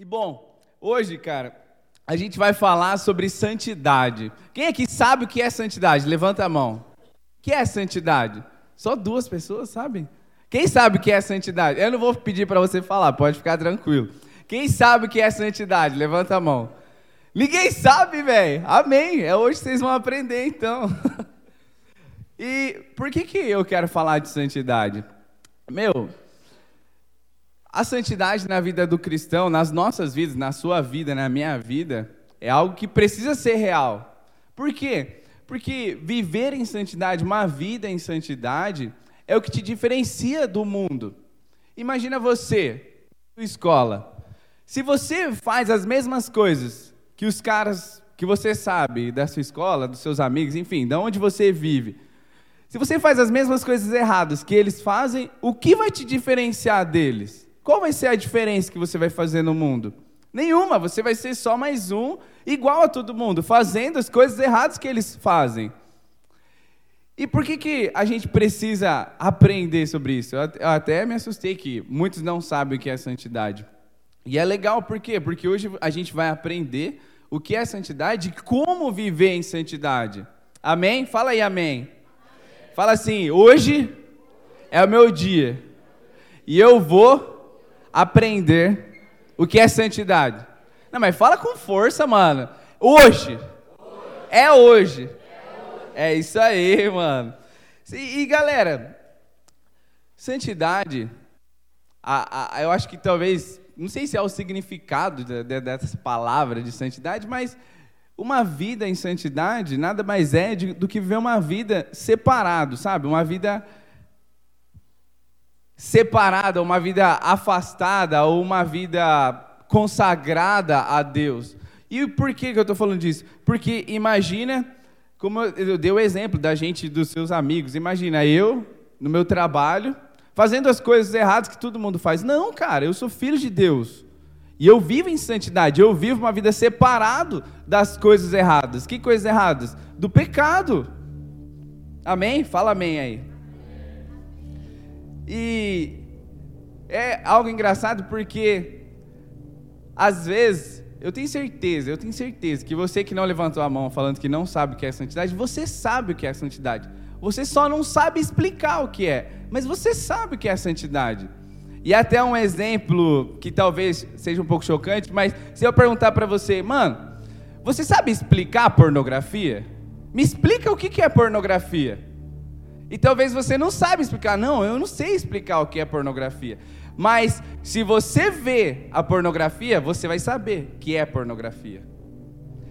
E bom, hoje, cara, a gente vai falar sobre santidade. Quem aqui sabe o que é santidade? Levanta a mão. O que é santidade? Só duas pessoas sabem? Quem sabe o que é santidade? Eu não vou pedir para você falar, pode ficar tranquilo. Quem sabe o que é santidade? Levanta a mão. Ninguém sabe, velho. Amém. É hoje que vocês vão aprender, então. e por que, que eu quero falar de santidade? Meu, a santidade na vida do cristão, nas nossas vidas, na sua vida, na minha vida, é algo que precisa ser real. Por quê? Porque viver em santidade, uma vida em santidade, é o que te diferencia do mundo. Imagina você, sua escola. Se você faz as mesmas coisas que os caras que você sabe da sua escola, dos seus amigos, enfim, de onde você vive, se você faz as mesmas coisas erradas que eles fazem, o que vai te diferenciar deles? Qual vai ser a diferença que você vai fazer no mundo? Nenhuma, você vai ser só mais um, igual a todo mundo, fazendo as coisas erradas que eles fazem. E por que, que a gente precisa aprender sobre isso? Eu até me assustei que muitos não sabem o que é santidade. E é legal, por quê? Porque hoje a gente vai aprender o que é santidade e como viver em santidade. Amém? Fala aí, amém. amém. Fala assim: hoje é o meu dia e eu vou aprender o que é santidade. Não, mas fala com força, mano. Hoje. É hoje. É isso aí, mano. E, e galera, santidade, a, a, eu acho que talvez, não sei se é o significado de, de, dessa palavra de santidade, mas uma vida em santidade nada mais é de, do que viver uma vida separado, sabe? Uma vida separada, uma vida afastada ou uma vida consagrada a Deus. E por que, que eu estou falando disso? Porque imagina, como eu dei o exemplo da gente, dos seus amigos, imagina eu, no meu trabalho, fazendo as coisas erradas que todo mundo faz. Não, cara, eu sou filho de Deus. E eu vivo em santidade, eu vivo uma vida separado das coisas erradas. Que coisas erradas? Do pecado. Amém? Fala amém aí. E é algo engraçado porque, às vezes, eu tenho certeza, eu tenho certeza que você que não levantou a mão falando que não sabe o que é santidade, você sabe o que é santidade. Você só não sabe explicar o que é, mas você sabe o que é santidade. E até um exemplo que talvez seja um pouco chocante, mas se eu perguntar para você, mano, você sabe explicar pornografia? Me explica o que é pornografia. E talvez você não sabe explicar, não, eu não sei explicar o que é pornografia. Mas se você vê a pornografia, você vai saber que é pornografia.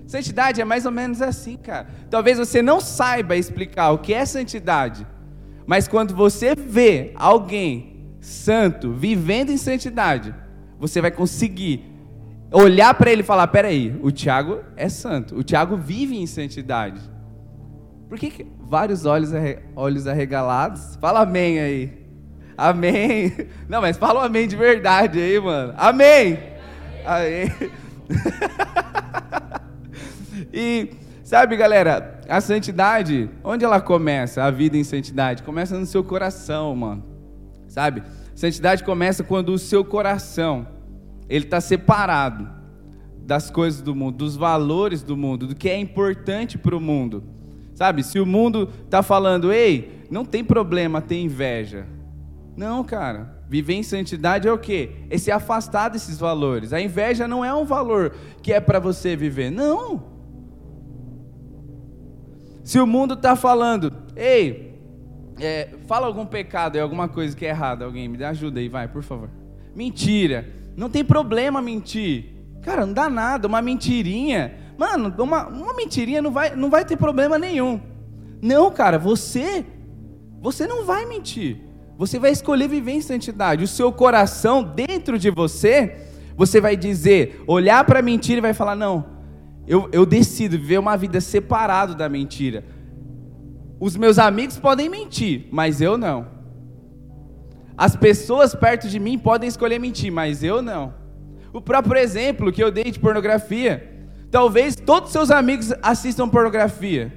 Santidade é mais ou menos assim, cara. Talvez você não saiba explicar o que é santidade, mas quando você vê alguém santo vivendo em santidade, você vai conseguir olhar para ele e falar: peraí, o Tiago é santo, o Tiago vive em santidade. Por que, que vários olhos, olhos arregalados? Fala amém aí. Amém. Não, mas fala um amém de verdade aí, mano. Amém. Amém. e sabe, galera, a santidade, onde ela começa? A vida em santidade começa no seu coração, mano. Sabe? Santidade começa quando o seu coração ele está separado das coisas do mundo, dos valores do mundo, do que é importante para o mundo. Sabe, se o mundo está falando, ei, não tem problema ter inveja. Não, cara. Viver em santidade é o quê? É se afastar desses valores. A inveja não é um valor que é para você viver. Não. Se o mundo está falando, ei, é, fala algum pecado e alguma coisa que é errada, alguém me ajuda aí, vai, por favor. Mentira. Não tem problema mentir. Cara, não dá nada, uma mentirinha Mano, uma, uma mentirinha não vai, não vai ter problema nenhum. Não, cara, você, você não vai mentir. Você vai escolher viver em santidade. O seu coração dentro de você, você vai dizer, olhar para a mentira e vai falar: não, eu, eu decido viver uma vida separado da mentira. Os meus amigos podem mentir, mas eu não. As pessoas perto de mim podem escolher mentir, mas eu não. O próprio exemplo que eu dei de pornografia. Talvez todos seus amigos assistam pornografia.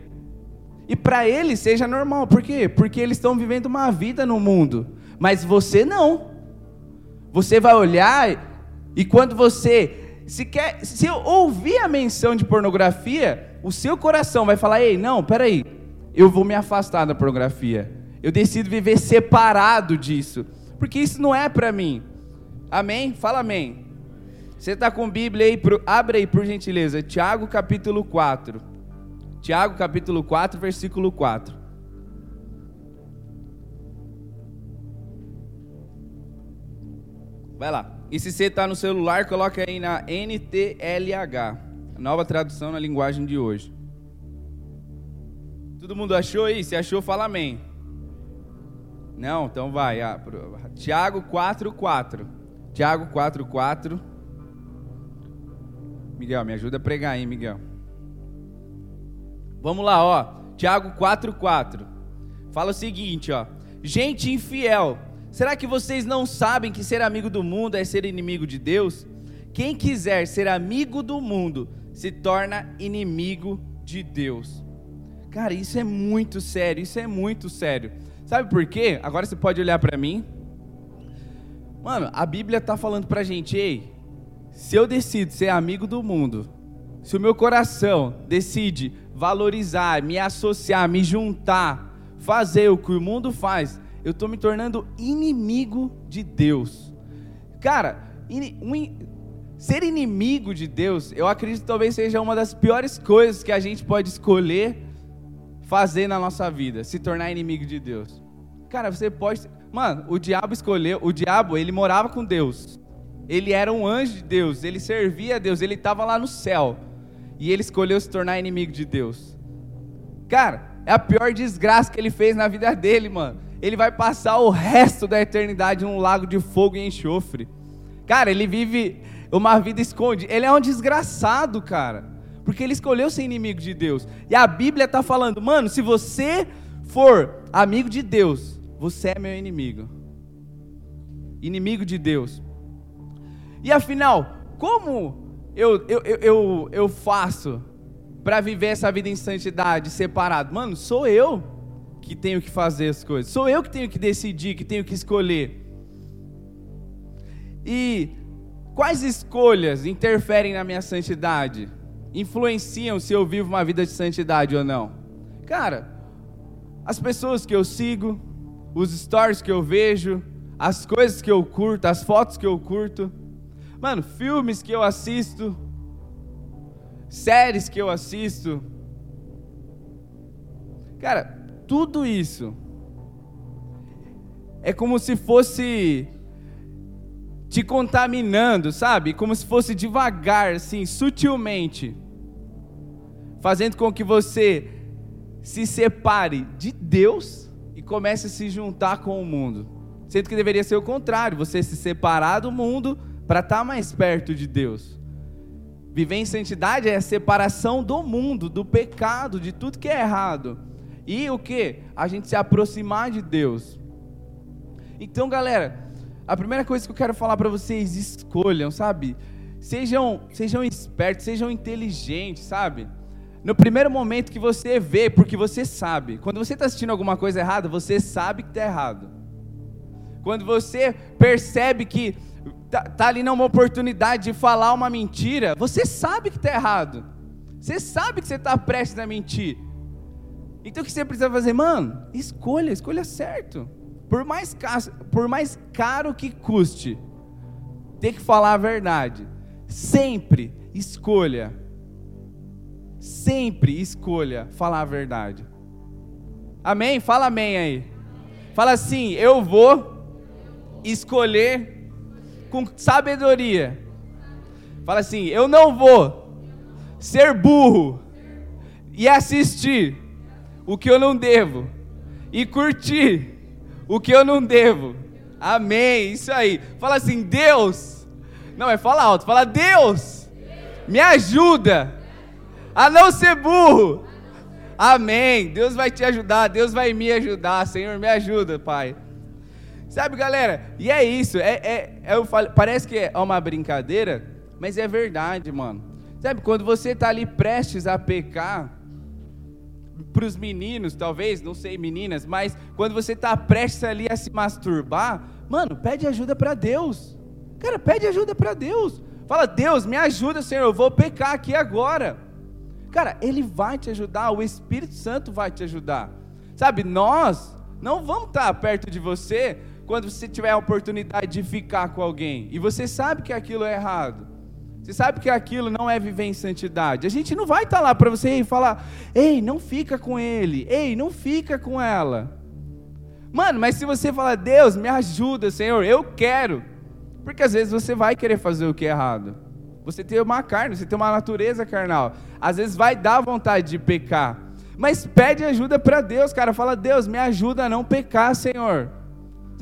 E para eles seja normal. Por quê? Porque eles estão vivendo uma vida no mundo. Mas você não. Você vai olhar E quando você se quer, se ouvir a menção de pornografia, o seu coração vai falar: "Ei, não, peraí, eu vou me afastar da pornografia. Eu decido viver separado disso, porque isso não é para mim." Amém? Fala amém. Você está com Bíblia aí, abre aí por gentileza, Tiago capítulo 4. Tiago capítulo 4, versículo 4. Vai lá. E se você está no celular, coloca aí na NTLH, nova tradução na linguagem de hoje. Todo mundo achou aí? Se achou, fala amém. Não? Então vai. Ah, Tiago 4, 4. Tiago 4, 4. Miguel, me ajuda a pregar aí, Miguel. Vamos lá, ó. Tiago 4, 4. Fala o seguinte, ó. Gente infiel Será que vocês não sabem que ser amigo do mundo é ser inimigo de Deus? Quem quiser ser amigo do mundo se torna inimigo de Deus. Cara, isso é muito sério, isso é muito sério. Sabe por quê? Agora você pode olhar para mim. Mano, a Bíblia tá falando pra gente, ei, se eu decido ser amigo do mundo, se o meu coração decide valorizar, me associar, me juntar, fazer o que o mundo faz, eu estou me tornando inimigo de Deus. Cara, um, ser inimigo de Deus, eu acredito talvez seja uma das piores coisas que a gente pode escolher fazer na nossa vida, se tornar inimigo de Deus. Cara, você pode. Mano, o diabo escolheu. O diabo, ele morava com Deus. Ele era um anjo de Deus. Ele servia a Deus. Ele estava lá no céu. E ele escolheu se tornar inimigo de Deus. Cara, é a pior desgraça que ele fez na vida dele, mano ele vai passar o resto da eternidade num lago de fogo e enxofre. Cara, ele vive uma vida escondida. Ele é um desgraçado, cara. Porque ele escolheu ser inimigo de Deus. E a Bíblia está falando, mano, se você for amigo de Deus, você é meu inimigo. Inimigo de Deus. E afinal, como eu, eu, eu, eu, faço para viver essa vida em santidade, separado? Mano, sou eu que tenho que fazer as coisas. Sou eu que tenho que decidir, que tenho que escolher. E quais escolhas interferem na minha santidade? Influenciam se eu vivo uma vida de santidade ou não? Cara, as pessoas que eu sigo, os stories que eu vejo, as coisas que eu curto, as fotos que eu curto, mano, filmes que eu assisto, séries que eu assisto. Cara, tudo isso é como se fosse te contaminando, sabe? Como se fosse devagar, assim, sutilmente, fazendo com que você se separe de Deus e comece a se juntar com o mundo. Sendo que deveria ser o contrário, você se separar do mundo para estar tá mais perto de Deus. Viver em santidade é a separação do mundo, do pecado, de tudo que é errado e o que? A gente se aproximar de Deus. Então, galera, a primeira coisa que eu quero falar para vocês, escolham, sabe? Sejam, sejam espertos, sejam inteligentes, sabe? No primeiro momento que você vê, porque você sabe. Quando você está assistindo alguma coisa errada, você sabe que está errado. Quando você percebe que tá, tá ali numa oportunidade de falar uma mentira, você sabe que está errado. Você sabe que você está prestes a mentir. Então o que você precisa fazer? Mano, escolha, escolha certo. Por mais, caro, por mais caro que custe, ter que falar a verdade. Sempre escolha. Sempre escolha falar a verdade. Amém? Fala amém aí. Fala assim: eu vou escolher com sabedoria. Fala assim: eu não vou ser burro e assistir o que eu não devo e curtir o que eu não devo. Amém. Isso aí. Fala assim, Deus. Não, é fala alto. Fala, Deus, me ajuda a não ser burro. Amém. Deus vai te ajudar. Deus vai me ajudar. Senhor, me ajuda, Pai. Sabe, galera? E é isso. É, é, é eu falo, parece que é uma brincadeira, mas é verdade, mano. Sabe, quando você está ali prestes a pecar, para os meninos, talvez, não sei, meninas, mas quando você está prestes ali a se masturbar, mano, pede ajuda para Deus. Cara, pede ajuda para Deus. Fala, Deus, me ajuda, Senhor, eu vou pecar aqui agora. Cara, Ele vai te ajudar, o Espírito Santo vai te ajudar. Sabe, nós não vamos estar perto de você quando você tiver a oportunidade de ficar com alguém e você sabe que aquilo é errado. Você sabe que aquilo não é viver em santidade. A gente não vai estar lá para você falar: "Ei, não fica com ele. Ei, não fica com ela". Mano, mas se você falar: "Deus, me ajuda, Senhor, eu quero". Porque às vezes você vai querer fazer o que é errado. Você tem uma carne, você tem uma natureza carnal. Às vezes vai dar vontade de pecar. Mas pede ajuda para Deus, cara. Fala, Deus, me ajuda a não pecar, Senhor.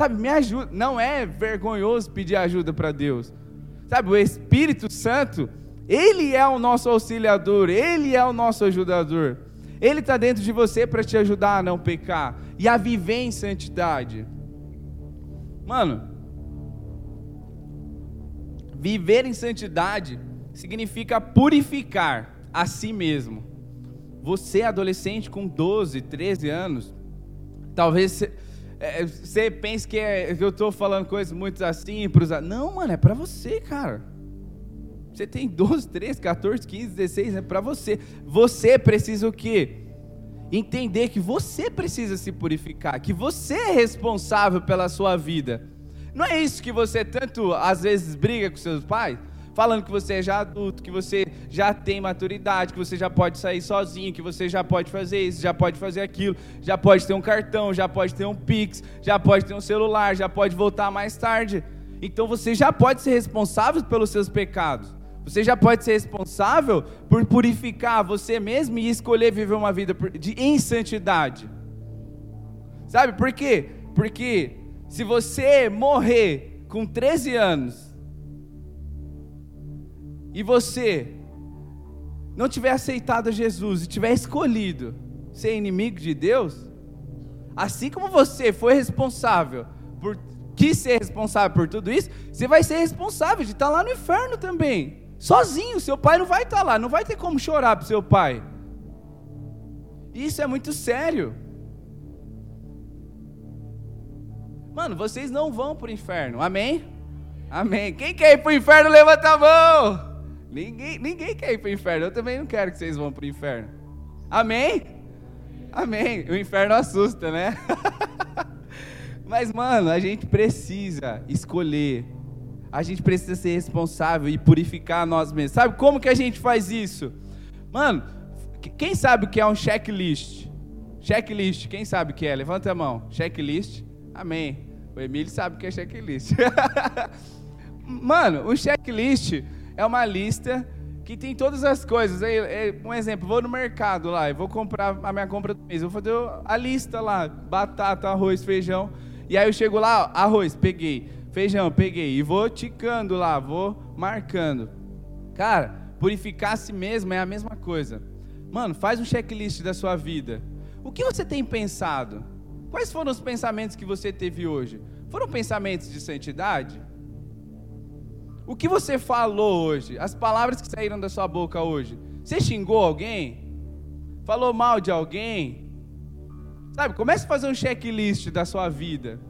Sabe, me ajuda. Não é vergonhoso pedir ajuda para Deus. Sabe, o Espírito Santo, Ele é o nosso auxiliador, Ele é o nosso ajudador. Ele está dentro de você para te ajudar a não pecar e a viver em santidade. Mano, Viver em santidade significa purificar a si mesmo. Você, adolescente com 12, 13 anos, talvez é, você pense que, é, que eu estou falando coisas muito assim Não, mano, é para você, cara. Você tem 12, 13, 14, 15, 16, é para você. Você precisa o quê? Entender que você precisa se purificar, que você é responsável pela sua vida. Não é isso que você tanto às vezes briga com seus pais? Falando que você é já adulto, que você já tem maturidade, que você já pode sair sozinho, que você já pode fazer isso, já pode fazer aquilo, já pode ter um cartão, já pode ter um Pix, já pode ter um celular, já pode voltar mais tarde. Então você já pode ser responsável pelos seus pecados. Você já pode ser responsável por purificar você mesmo e escolher viver uma vida de insantidade. Sabe por quê? Porque se você morrer com 13 anos e você não tiver aceitado Jesus e tiver escolhido ser inimigo de Deus, assim como você foi responsável por quis ser responsável por tudo isso, você vai ser responsável de estar lá no inferno também. Sozinho, seu pai não vai estar lá, não vai ter como chorar para seu pai. Isso é muito sério. Mano, vocês não vão para o inferno, amém? Amém. Quem quer ir para o inferno, levanta a mão. Ninguém, ninguém quer ir para o inferno. Eu também não quero que vocês vão para o inferno. Amém? Amém. O inferno assusta, né? Mas, mano, a gente precisa escolher. A gente precisa ser responsável e purificar nós mesmos. Sabe como que a gente faz isso? Mano, quem sabe o que é um checklist? Checklist, quem sabe o que é? Levanta a mão. Checklist. Amém. O Emílio sabe o que é checklist. Mano, o checklist é uma lista que tem todas as coisas. Um exemplo, vou no mercado lá e vou comprar a minha compra do mês. Vou fazer a lista lá: batata, arroz, feijão. E aí eu chego lá, arroz, peguei. Feijão, peguei. E vou ticando lá, vou marcando. Cara, purificar a si mesmo é a mesma coisa. Mano, faz um checklist da sua vida. O que você tem pensado? Quais foram os pensamentos que você teve hoje? Foram pensamentos de santidade? O que você falou hoje? As palavras que saíram da sua boca hoje? Você xingou alguém? Falou mal de alguém? Sabe, comece a fazer um checklist da sua vida.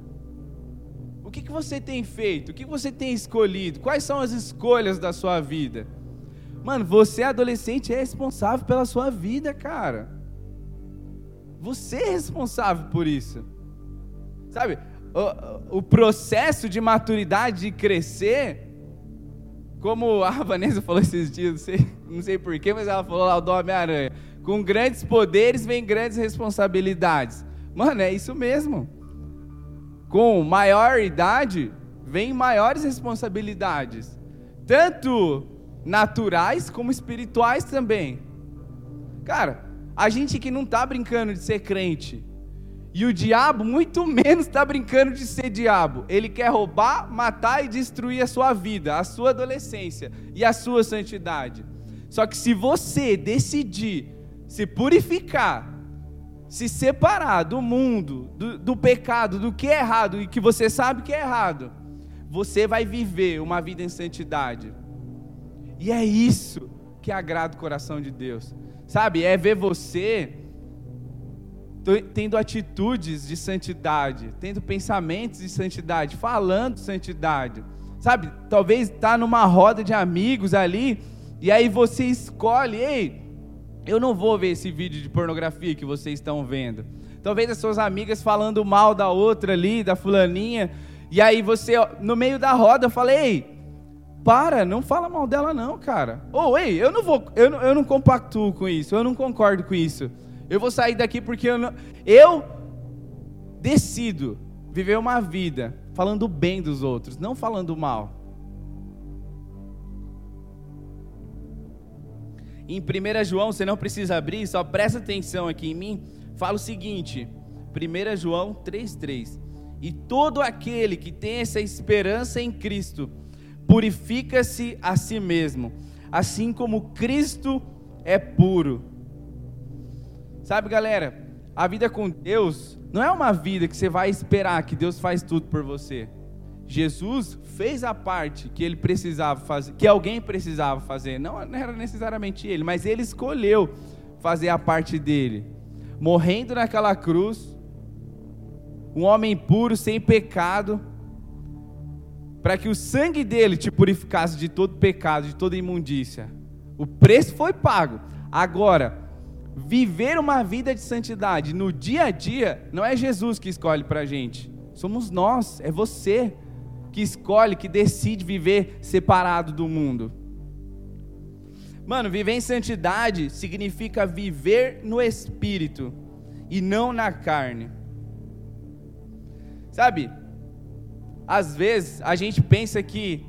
O que, que você tem feito? O que você tem escolhido? Quais são as escolhas da sua vida? Mano, você adolescente é responsável pela sua vida, cara. Você é responsável por isso. Sabe, o, o processo de maturidade, de crescer, como a Vanessa falou esses dias, não sei, não sei porquê, mas ela falou lá o do Homem-Aranha. Com grandes poderes vem grandes responsabilidades. Mano, é isso mesmo. Com maior idade vem maiores responsabilidades. Tanto naturais como espirituais também. Cara, a gente que não está brincando de ser crente. E o diabo, muito menos, está brincando de ser diabo. Ele quer roubar, matar e destruir a sua vida, a sua adolescência e a sua santidade. Só que se você decidir se purificar, se separar do mundo, do, do pecado, do que é errado e que você sabe que é errado, você vai viver uma vida em santidade. E é isso que agrada o coração de Deus. Sabe, é ver você tendo atitudes de santidade, tendo pensamentos de santidade, falando de santidade. Sabe? Talvez tá numa roda de amigos ali e aí você escolhe, ei, eu não vou ver esse vídeo de pornografia que vocês estão vendo. Talvez as suas amigas falando mal da outra ali, da fulaninha, e aí você, no meio da roda, fala, ei, para, não fala mal dela não, cara. Ou, ei, eu não vou, eu eu não compactuo com isso, eu não concordo com isso. Eu vou sair daqui porque eu não, eu decido viver uma vida falando bem dos outros, não falando mal. Em 1 João, você não precisa abrir, só presta atenção aqui em mim. Fala o seguinte, 1 João 3,3: E todo aquele que tem essa esperança em Cristo, purifica-se a si mesmo, assim como Cristo é puro. Sabe, galera, a vida com Deus não é uma vida que você vai esperar que Deus faz tudo por você. Jesus fez a parte que ele precisava fazer, que alguém precisava fazer. Não era necessariamente ele, mas ele escolheu fazer a parte dele. Morrendo naquela cruz, um homem puro, sem pecado, para que o sangue dele te purificasse de todo pecado, de toda imundícia. O preço foi pago. Agora, viver uma vida de santidade no dia a dia, não é Jesus que escolhe para a gente, somos nós, é você que escolhe, que decide viver separado do mundo. Mano, viver em santidade significa viver no espírito e não na carne. Sabe? Às vezes a gente pensa que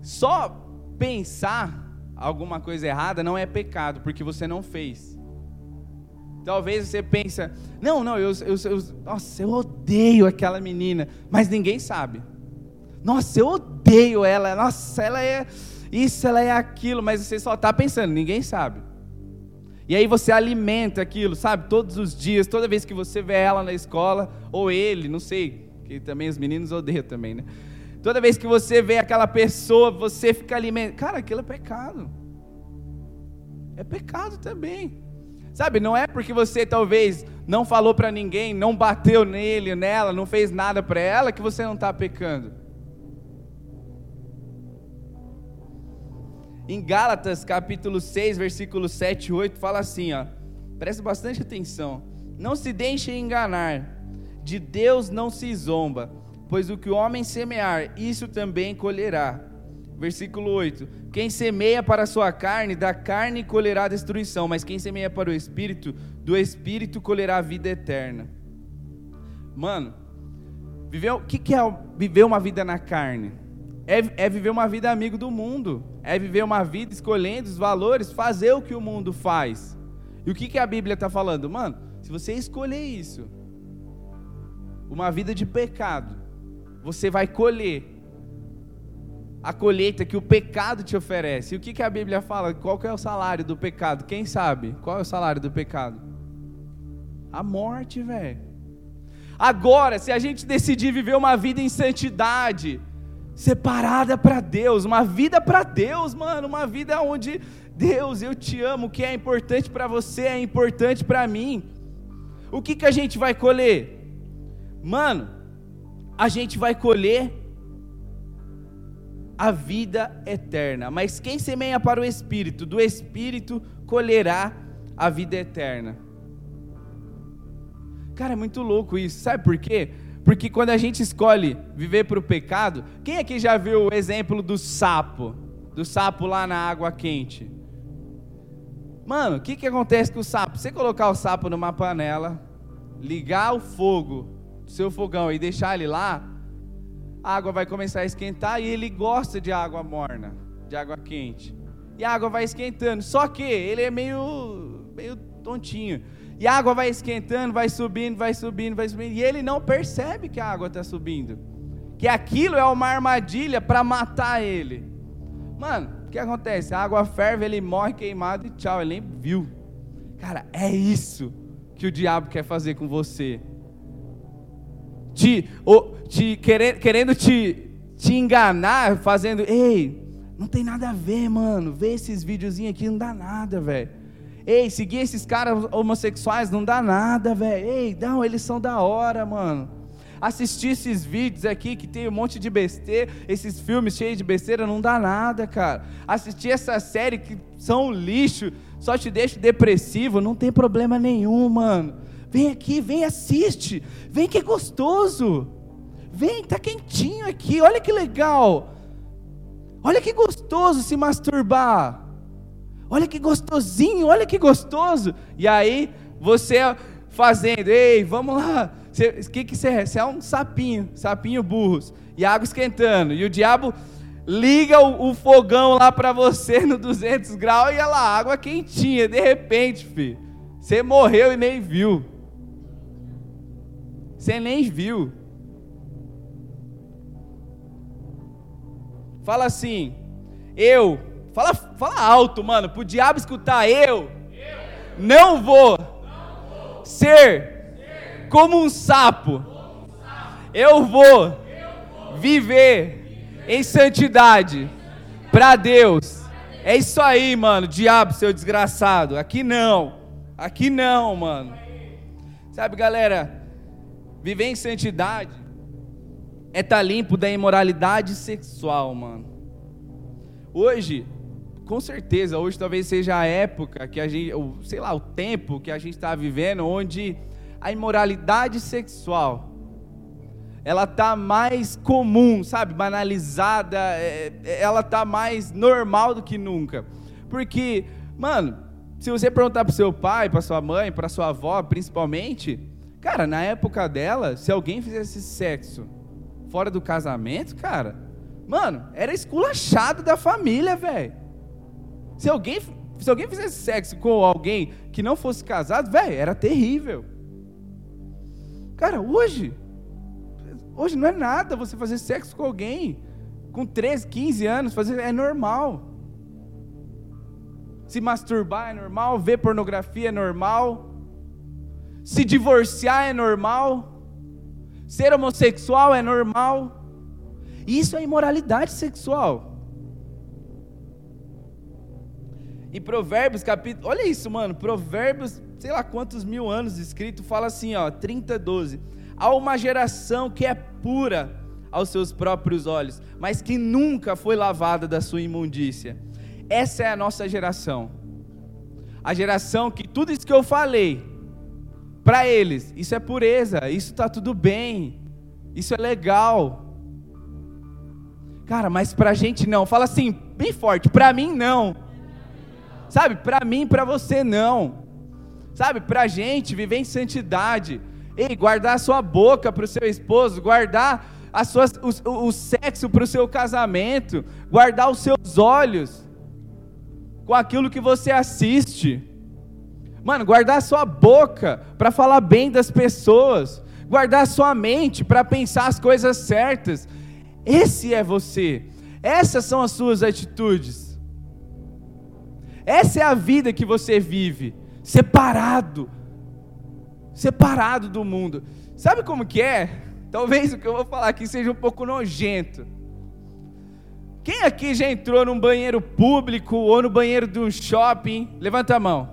só pensar alguma coisa errada não é pecado, porque você não fez. Talvez você pensa, não, não, eu, eu, eu, nossa, eu odeio aquela menina, mas ninguém sabe. Nossa, eu odeio ela. Nossa, ela é isso, ela é aquilo, mas você só está pensando, ninguém sabe. E aí você alimenta aquilo, sabe? Todos os dias, toda vez que você vê ela na escola, ou ele, não sei, que também os meninos odeiam também, né? Toda vez que você vê aquela pessoa, você fica alimentando. Cara, aquilo é pecado. É pecado também. Sabe, não é porque você talvez não falou para ninguém, não bateu nele, nela, não fez nada para ela, que você não está pecando. Em Gálatas, capítulo 6, versículo 7 e 8, fala assim, ó. Preste bastante atenção. Não se deixe enganar. De Deus não se zomba, pois o que o homem semear, isso também colherá. Versículo 8: Quem semeia para a sua carne, da carne colherá destruição, mas quem semeia para o espírito, do espírito colherá a vida eterna. Mano, viver, o que, que é viver uma vida na carne? É, é viver uma vida amigo do mundo é viver uma vida escolhendo os valores, fazer o que o mundo faz. E o que, que a Bíblia está falando? Mano, se você escolher isso, uma vida de pecado, você vai colher a colheita que o pecado te oferece. E o que, que a Bíblia fala? Qual que é o salário do pecado? Quem sabe? Qual é o salário do pecado? A morte, velho. Agora, se a gente decidir viver uma vida em santidade, separada para Deus, uma vida para Deus, mano, uma vida onde Deus, eu te amo, o que é importante para você é importante para mim. O que que a gente vai colher? Mano, a gente vai colher a vida eterna. Mas quem semeia para o espírito, do espírito colherá a vida eterna. Cara, é muito louco isso. Sabe por quê? Porque quando a gente escolhe viver para o pecado, quem aqui já viu o exemplo do sapo? Do sapo lá na água quente? Mano, o que, que acontece com o sapo? Você colocar o sapo numa panela, ligar o fogo do seu fogão e deixar ele lá, a água vai começar a esquentar e ele gosta de água morna, de água quente. E a água vai esquentando. Só que ele é meio, meio tontinho. E a água vai esquentando, vai subindo, vai subindo, vai subindo. E ele não percebe que a água está subindo. Que aquilo é uma armadilha para matar ele. Mano, o que acontece? A água ferve, ele morre queimado e tchau, ele nem viu. Cara, é isso que o diabo quer fazer com você. Te, te querendo, querendo te, te enganar, fazendo, ei, não tem nada a ver, mano. Vê esses videozinhos aqui, não dá nada, velho. Ei, seguir esses caras homossexuais não dá nada, velho. Ei, não, eles são da hora, mano. assistir esses vídeos aqui que tem um monte de besteira, esses filmes cheios de besteira, não dá nada, cara. Assistir essa série que são lixo, só te deixa depressivo, não tem problema nenhum, mano. Vem aqui, vem assiste. Vem que é gostoso. Vem, tá quentinho aqui. Olha que legal. Olha que gostoso se masturbar. Olha que gostosinho, olha que gostoso. E aí, você fazendo, ei, vamos lá. O que, que você é? Você é um sapinho, sapinho burros. E a água esquentando. E o diabo liga o, o fogão lá para você no 200 graus e ela água quentinha. De repente, filho, você morreu e nem viu. Você nem viu. Fala assim, eu. Fala, fala alto, mano, pro diabo escutar. Eu, eu não, vou não vou ser, ser como um sapo. Eu, vou viver em santidade para Deus. É isso aí, mano. Diabo, seu desgraçado. Aqui não. Aqui não, mano. Sabe, galera? Viver em santidade é estar tá limpo da imoralidade sexual, mano. Hoje, com certeza, hoje talvez seja a época que a gente, ou, sei lá, o tempo que a gente está vivendo, onde a imoralidade sexual ela tá mais comum, sabe, banalizada, é, é ela tá mais normal do que nunca. Porque, mano, se você perguntar para seu pai, para sua mãe, para sua avó, principalmente, Cara, na época dela, se alguém fizesse sexo fora do casamento, cara, mano, era esculachado da família, velho. Se alguém, se alguém fizesse sexo com alguém que não fosse casado, velho, era terrível. Cara, hoje, hoje não é nada você fazer sexo com alguém com 13, 15 anos, fazer é normal. Se masturbar é normal, ver pornografia é normal. Se divorciar é normal. Ser homossexual é normal. Isso é imoralidade sexual. Em Provérbios, capítulo. Olha isso, mano. Provérbios, sei lá quantos mil anos escrito, fala assim, ó, 30, 12. Há uma geração que é pura aos seus próprios olhos, mas que nunca foi lavada da sua imundícia. Essa é a nossa geração. A geração que tudo isso que eu falei, para eles, isso é pureza, isso está tudo bem, isso é legal. Cara, mas para a gente não. Fala assim, bem forte, para mim não. Sabe, para mim, para você não. Sabe, para a gente viver em santidade. Ei, guardar a sua boca para o seu esposo, guardar a sua, o, o sexo para o seu casamento, guardar os seus olhos com aquilo que você assiste. Mano, guardar sua boca para falar bem das pessoas, guardar sua mente para pensar as coisas certas. Esse é você. Essas são as suas atitudes. Essa é a vida que você vive, separado, separado do mundo. Sabe como que é? Talvez o que eu vou falar aqui seja um pouco nojento. Quem aqui já entrou num banheiro público ou no banheiro de um shopping? Levanta a mão.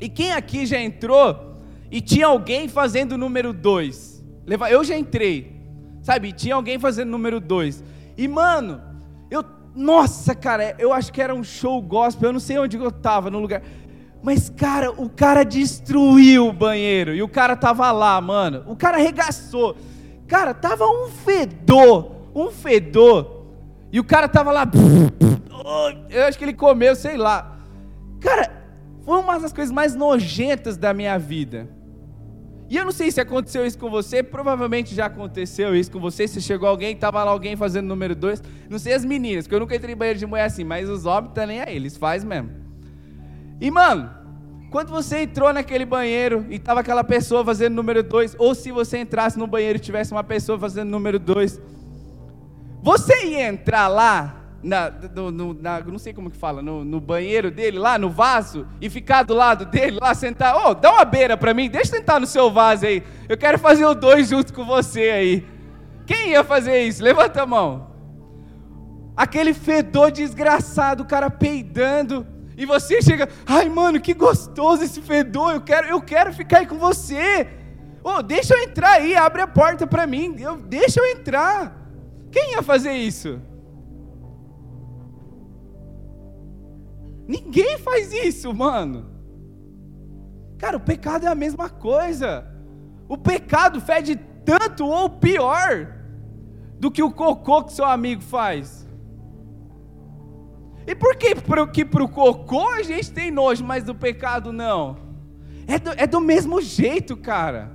E quem aqui já entrou e tinha alguém fazendo o número 2? Eu já entrei, sabe? Tinha alguém fazendo o número 2. E mano, eu, nossa, cara, eu acho que era um show gospel, eu não sei onde eu tava no lugar. Mas, cara, o cara destruiu o banheiro. E o cara tava lá, mano. O cara arregaçou. Cara, tava um fedor. Um fedor. E o cara tava lá. Eu acho que ele comeu, sei lá. Cara, foi uma das coisas mais nojentas da minha vida. E eu não sei se aconteceu isso com você, provavelmente já aconteceu isso com você. Se chegou alguém, estava lá alguém fazendo número dois. Não sei as meninas, porque eu nunca entrei em banheiro de mulher assim, mas os homens estão nem aí, eles fazem mesmo. E mano, quando você entrou naquele banheiro e tava aquela pessoa fazendo número dois, ou se você entrasse no banheiro e tivesse uma pessoa fazendo número dois, você ia entrar lá na, no, no, na, não sei como que fala, no, no, banheiro dele, lá no vaso, e ficar do lado dele, lá sentar, ô, oh, dá uma beira para mim, deixa eu sentar no seu vaso aí, eu quero fazer o dois junto com você aí. Quem ia fazer isso? Levanta a mão. Aquele fedor desgraçado, o cara peidando, e você chega, ai mano, que gostoso esse fedor, eu quero, eu quero ficar aí com você. Ô, oh, deixa eu entrar aí, abre a porta para mim, eu, deixa eu entrar. Quem ia fazer isso? Ninguém faz isso, mano. Cara, o pecado é a mesma coisa. O pecado fede tanto ou pior do que o cocô que seu amigo faz. E por que pro, que para o cocô a gente tem nojo, mas do pecado não? É do, é do mesmo jeito, cara.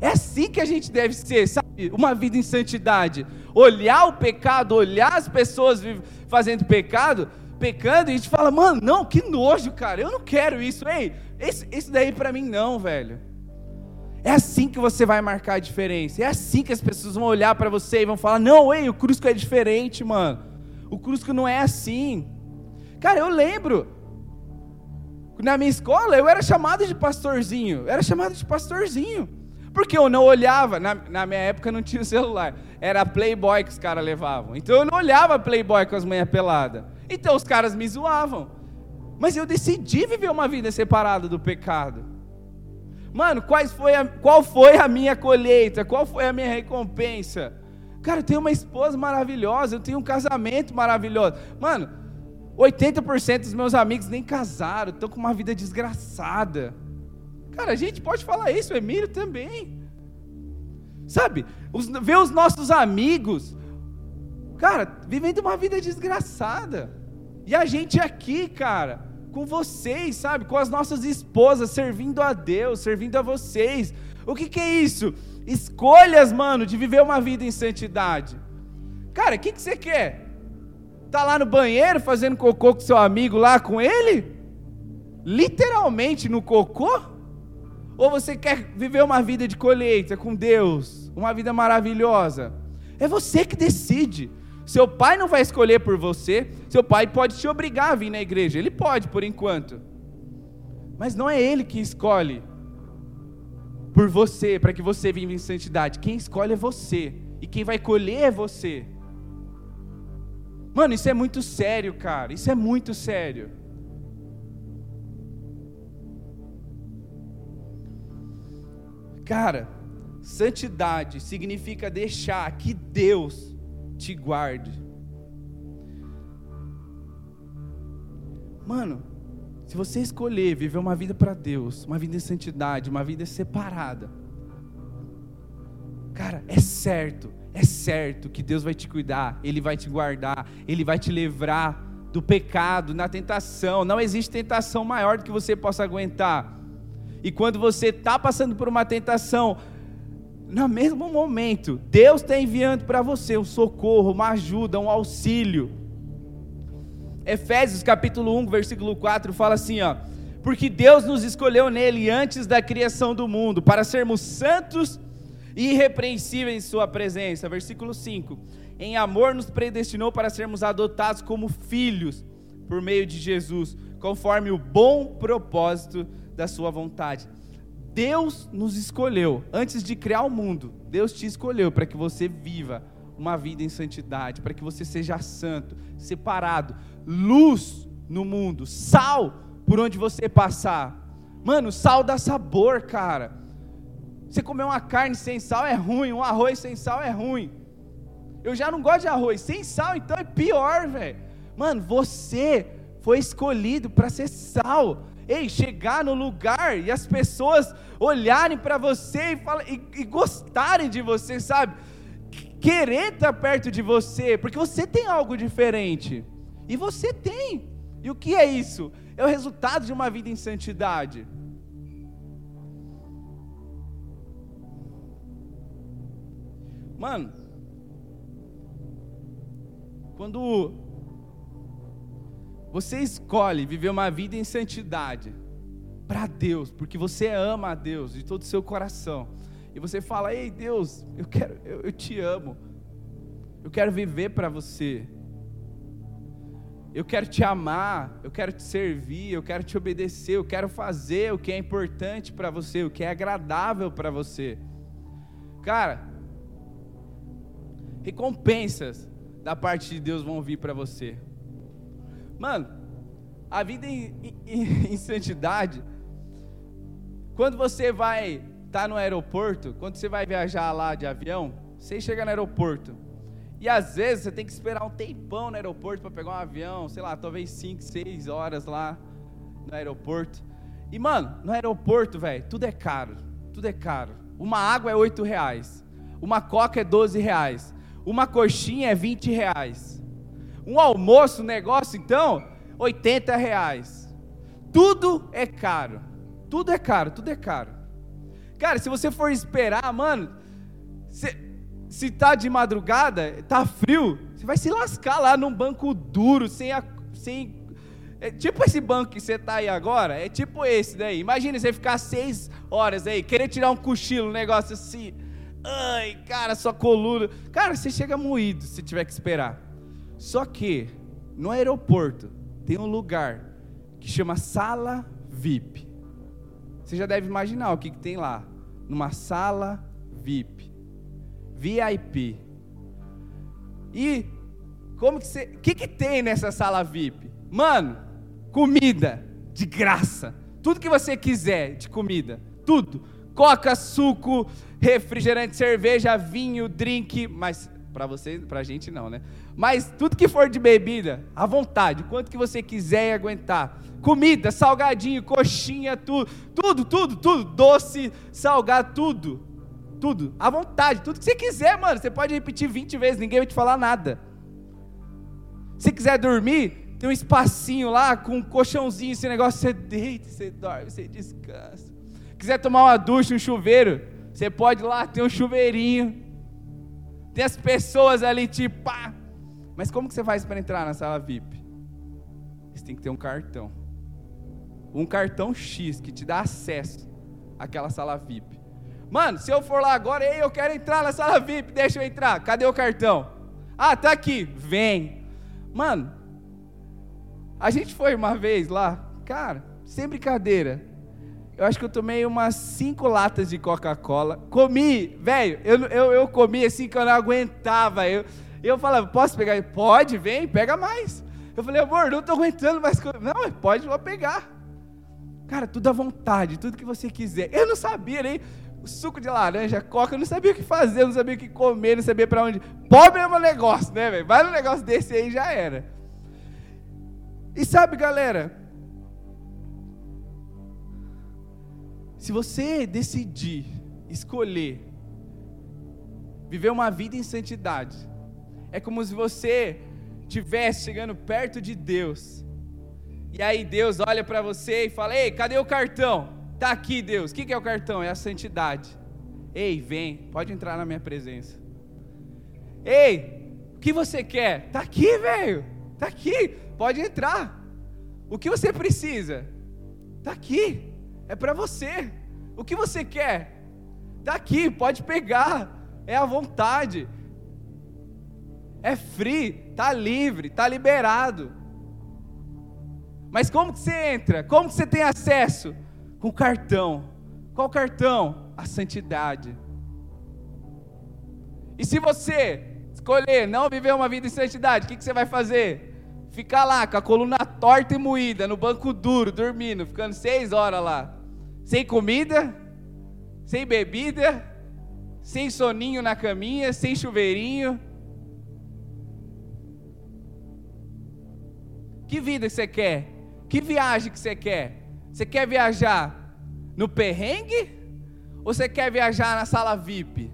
É assim que a gente deve ser, sabe? Uma vida em santidade. Olhar o pecado, olhar as pessoas fazendo pecado, pecando, e a gente fala, mano, não, que nojo, cara. Eu não quero isso. Ei, esse, daí para mim não, velho. É assim que você vai marcar a diferença. É assim que as pessoas vão olhar para você e vão falar: Não, ei, o Crusco é diferente, mano. O Crusco não é assim. Cara, eu lembro. Na minha escola, eu era chamado de pastorzinho. Eu era chamado de pastorzinho. Porque eu não olhava. Na, na minha época não tinha celular. Era Playboy que os caras levavam. Então eu não olhava Playboy com as manhãs peladas. Então os caras me zoavam. Mas eu decidi viver uma vida separada do pecado. Mano, quais foi a, qual foi a minha colheita? Qual foi a minha recompensa? Cara, eu tenho uma esposa maravilhosa, eu tenho um casamento maravilhoso. Mano, 80% dos meus amigos nem casaram, estão com uma vida desgraçada. Cara, a gente pode falar isso, o Emílio também. Sabe, os, ver os nossos amigos, cara, vivendo uma vida desgraçada. E a gente aqui, cara, com vocês, sabe? Com as nossas esposas, servindo a Deus, servindo a vocês. O que, que é isso? Escolhas, mano, de viver uma vida em santidade. Cara, o que, que você quer? Tá lá no banheiro fazendo cocô com seu amigo lá com ele? Literalmente no cocô? Ou você quer viver uma vida de colheita com Deus? Uma vida maravilhosa? É você que decide. Seu pai não vai escolher por você. Seu pai pode te obrigar a vir na igreja. Ele pode, por enquanto. Mas não é ele que escolhe por você, para que você viva em santidade. Quem escolhe é você. E quem vai colher é você. Mano, isso é muito sério, cara. Isso é muito sério. Cara, santidade significa deixar que Deus te guarde. Mano, se você escolher viver uma vida para Deus, uma vida em santidade, uma vida separada, cara, é certo, é certo que Deus vai te cuidar, Ele vai te guardar, Ele vai te livrar do pecado, na tentação. Não existe tentação maior do que você possa aguentar. E quando você está passando por uma tentação, no mesmo momento, Deus está enviando para você um socorro, uma ajuda, um auxílio. Efésios capítulo 1, versículo 4 fala assim, ó: Porque Deus nos escolheu nele antes da criação do mundo, para sermos santos e irrepreensíveis em sua presença. Versículo 5: Em amor nos predestinou para sermos adotados como filhos por meio de Jesus, conforme o bom propósito da sua vontade. Deus nos escolheu antes de criar o mundo. Deus te escolheu para que você viva uma vida em santidade, para que você seja santo, separado, luz no mundo, sal por onde você passar. Mano, sal dá sabor, cara. Você comer uma carne sem sal é ruim, um arroz sem sal é ruim. Eu já não gosto de arroz, sem sal então é pior, velho. Mano, você foi escolhido para ser sal ei, chegar no lugar e as pessoas olharem para você e, falar, e, e gostarem de você, sabe? Querer estar perto de você, porque você tem algo diferente. E você tem. E o que é isso? É o resultado de uma vida em santidade. Mano, quando você escolhe viver uma vida em santidade para Deus, porque você ama a Deus de todo o seu coração. E você fala: "Ei, Deus, eu quero eu, eu te amo. Eu quero viver para você. Eu quero te amar, eu quero te servir, eu quero te obedecer, eu quero fazer o que é importante para você, o que é agradável para você. Cara, recompensas da parte de Deus vão vir para você. Mano, a vida em, em, em santidade, quando você vai tá no aeroporto, quando você vai viajar lá de avião, você chega no aeroporto. E às vezes você tem que esperar um tempão no aeroporto para pegar um avião, sei lá, talvez 5, 6 horas lá no aeroporto. E mano, no aeroporto, velho, tudo é caro. Tudo é caro. Uma água é 8 reais. Uma coca é 12 reais. Uma coxinha é 20 reais. Um almoço, um negócio, então, 80 reais. Tudo é caro. Tudo é caro, tudo é caro. Cara, se você for esperar, mano, se, se tá de madrugada, tá frio, você vai se lascar lá num banco duro, sem, a, sem é tipo esse banco que você tá aí agora, é tipo esse daí. Imagina você ficar seis horas aí, querer tirar um cochilo, um negócio assim. Ai, cara, sua coluna. Cara, você chega moído se tiver que esperar. Só que no aeroporto tem um lugar que chama sala VIP. Você já deve imaginar o que, que tem lá. Numa sala VIP. VIP. E como que você. O que, que tem nessa sala VIP? Mano, comida de graça. Tudo que você quiser de comida. Tudo. Coca, suco, refrigerante, cerveja, vinho, drink, mas para você, para a gente não, né? Mas tudo que for de bebida, à vontade, quanto que você quiser aguentar. Comida, salgadinho, coxinha, tudo, tudo, tudo, tudo, doce, salgado, tudo. Tudo, à vontade, tudo que você quiser, mano. Você pode repetir 20 vezes, ninguém vai te falar nada. Se quiser dormir, tem um espacinho lá com um colchãozinho, esse negócio, você deita, você dorme, você descansa. Quiser tomar uma ducha, um chuveiro, você pode ir lá, tem um chuveirinho. Tem as pessoas ali, tipo, pá. Mas como que você faz para entrar na sala VIP? Você tem que ter um cartão. Um cartão X que te dá acesso àquela sala VIP. Mano, se eu for lá agora, ei, eu quero entrar na sala VIP, deixa eu entrar. Cadê o cartão? Ah, tá aqui. Vem. Mano, a gente foi uma vez lá, cara, sem brincadeira. Eu acho que eu tomei umas cinco latas de Coca-Cola. Comi, velho, eu, eu, eu comi assim que eu não aguentava. Eu, eu falava, posso pegar? Pode, vem, pega mais. Eu falei, amor, não estou aguentando mais. Não, pode, vou pegar. Cara, tudo à vontade, tudo que você quiser. Eu não sabia nem suco de laranja, coca, eu não sabia o que fazer, não sabia o que comer, não sabia para onde. Pobre é um negócio, né, velho? Vai no negócio desse aí já era. E sabe, galera, Se você decidir escolher viver uma vida em santidade, é como se você estivesse chegando perto de Deus. E aí Deus olha para você e fala: Ei, cadê o cartão? Tá aqui, Deus. O que é o cartão? É a santidade. Ei, vem, pode entrar na minha presença. Ei, o que você quer? Tá aqui, velho. Tá aqui. Pode entrar. O que você precisa? Tá aqui. É para você. O que você quer? Está aqui, pode pegar. É à vontade. É free, está livre, está liberado. Mas como que você entra? Como que você tem acesso? Com cartão. Qual cartão? A santidade. E se você escolher não viver uma vida em santidade, o que, que você vai fazer? Ficar lá com a coluna torta e moída, no banco duro, dormindo, ficando seis horas lá. Sem comida, sem bebida, sem soninho na caminha, sem chuveirinho. Que vida que você quer? Que viagem que você quer? Você quer viajar no perrengue? Ou você quer viajar na sala VIP?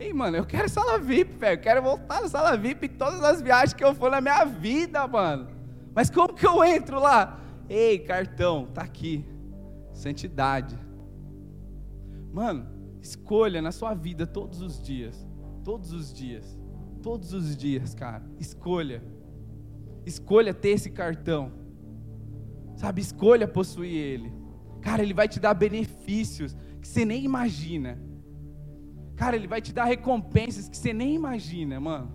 Ei, mano, eu quero sala VIP, velho. Eu quero voltar na sala VIP em todas as viagens que eu for na minha vida, mano. Mas como que eu entro lá? Ei, cartão, tá aqui. Santidade. Mano, escolha na sua vida todos os dias. Todos os dias. Todos os dias, cara. Escolha. Escolha ter esse cartão. Sabe, escolha possuir ele. Cara, ele vai te dar benefícios que você nem imagina. Cara, ele vai te dar recompensas que você nem imagina, mano.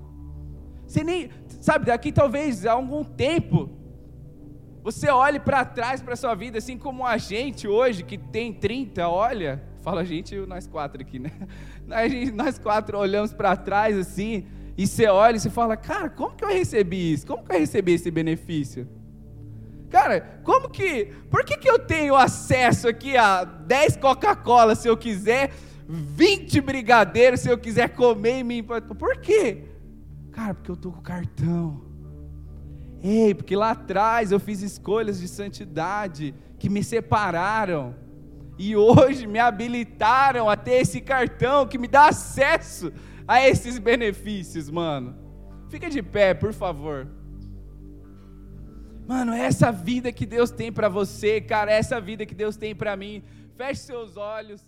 Você nem, sabe, daqui talvez há algum tempo você olhe para trás para sua vida, assim como a gente hoje, que tem 30, olha, fala a gente nós quatro aqui, né? Nós, nós quatro olhamos para trás assim, e você olha e você fala, cara, como que eu recebi isso? Como que eu recebi esse benefício? Cara, como que. Por que, que eu tenho acesso aqui a 10 Coca-Cola se eu quiser, 20 brigadeiros se eu quiser comer em mim? Por quê? Cara, porque eu tô com cartão. Ei, porque lá atrás eu fiz escolhas de santidade que me separaram. E hoje me habilitaram a ter esse cartão que me dá acesso a esses benefícios, mano. Fica de pé, por favor. Mano, essa vida que Deus tem para você, cara, essa vida que Deus tem para mim. Feche seus olhos.